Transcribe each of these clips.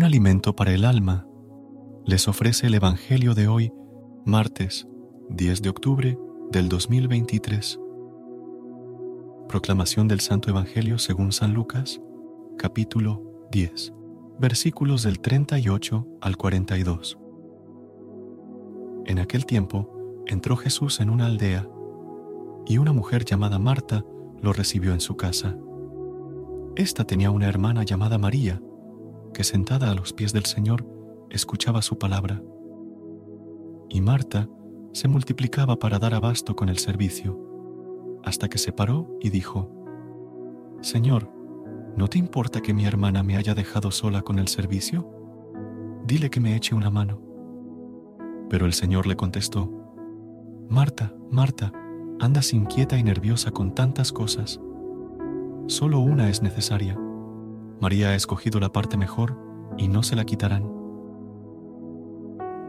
Un alimento para el alma. Les ofrece el Evangelio de hoy, martes 10 de octubre del 2023. Proclamación del Santo Evangelio según San Lucas, capítulo 10, versículos del 38 al 42. En aquel tiempo entró Jesús en una aldea, y una mujer llamada Marta lo recibió en su casa. Esta tenía una hermana llamada María, que sentada a los pies del Señor escuchaba su palabra. Y Marta se multiplicaba para dar abasto con el servicio, hasta que se paró y dijo, Señor, ¿no te importa que mi hermana me haya dejado sola con el servicio? Dile que me eche una mano. Pero el Señor le contestó, Marta, Marta, andas inquieta y nerviosa con tantas cosas. Solo una es necesaria. María ha escogido la parte mejor y no se la quitarán.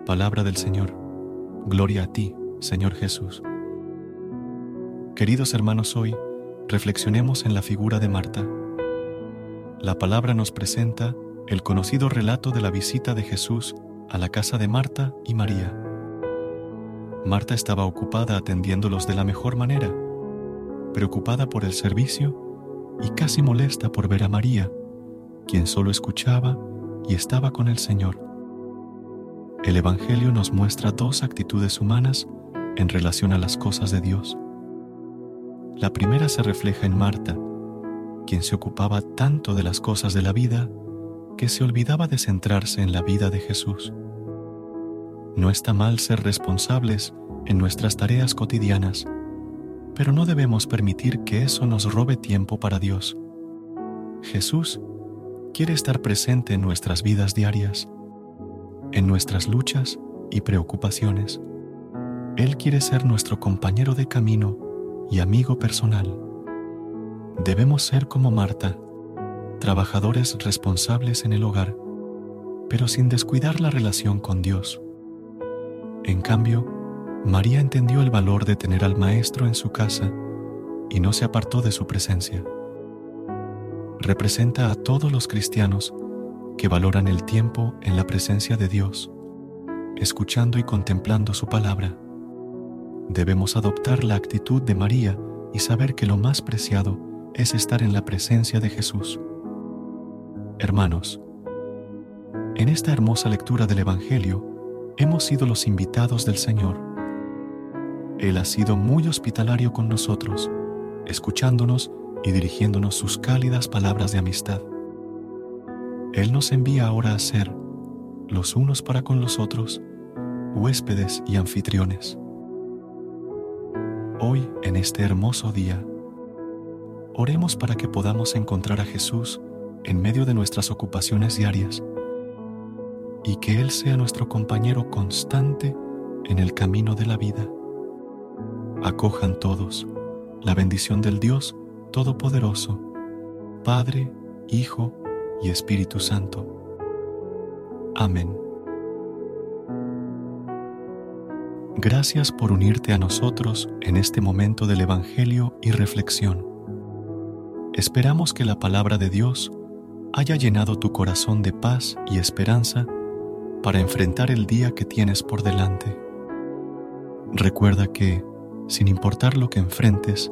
Palabra del Señor. Gloria a ti, Señor Jesús. Queridos hermanos, hoy reflexionemos en la figura de Marta. La palabra nos presenta el conocido relato de la visita de Jesús a la casa de Marta y María. Marta estaba ocupada atendiéndolos de la mejor manera, preocupada por el servicio y casi molesta por ver a María, quien solo escuchaba y estaba con el Señor. El Evangelio nos muestra dos actitudes humanas en relación a las cosas de Dios. La primera se refleja en Marta, quien se ocupaba tanto de las cosas de la vida que se olvidaba de centrarse en la vida de Jesús. No está mal ser responsables en nuestras tareas cotidianas, pero no debemos permitir que eso nos robe tiempo para Dios. Jesús quiere estar presente en nuestras vidas diarias, en nuestras luchas y preocupaciones. Él quiere ser nuestro compañero de camino y amigo personal. Debemos ser como Marta, trabajadores responsables en el hogar, pero sin descuidar la relación con Dios. En cambio, María entendió el valor de tener al Maestro en su casa y no se apartó de su presencia representa a todos los cristianos que valoran el tiempo en la presencia de Dios, escuchando y contemplando su palabra. Debemos adoptar la actitud de María y saber que lo más preciado es estar en la presencia de Jesús. Hermanos, en esta hermosa lectura del Evangelio hemos sido los invitados del Señor. Él ha sido muy hospitalario con nosotros, escuchándonos y dirigiéndonos sus cálidas palabras de amistad. Él nos envía ahora a ser, los unos para con los otros, huéspedes y anfitriones. Hoy, en este hermoso día, oremos para que podamos encontrar a Jesús en medio de nuestras ocupaciones diarias y que Él sea nuestro compañero constante en el camino de la vida. Acojan todos la bendición del Dios Todopoderoso, Padre, Hijo y Espíritu Santo. Amén. Gracias por unirte a nosotros en este momento del Evangelio y reflexión. Esperamos que la palabra de Dios haya llenado tu corazón de paz y esperanza para enfrentar el día que tienes por delante. Recuerda que, sin importar lo que enfrentes,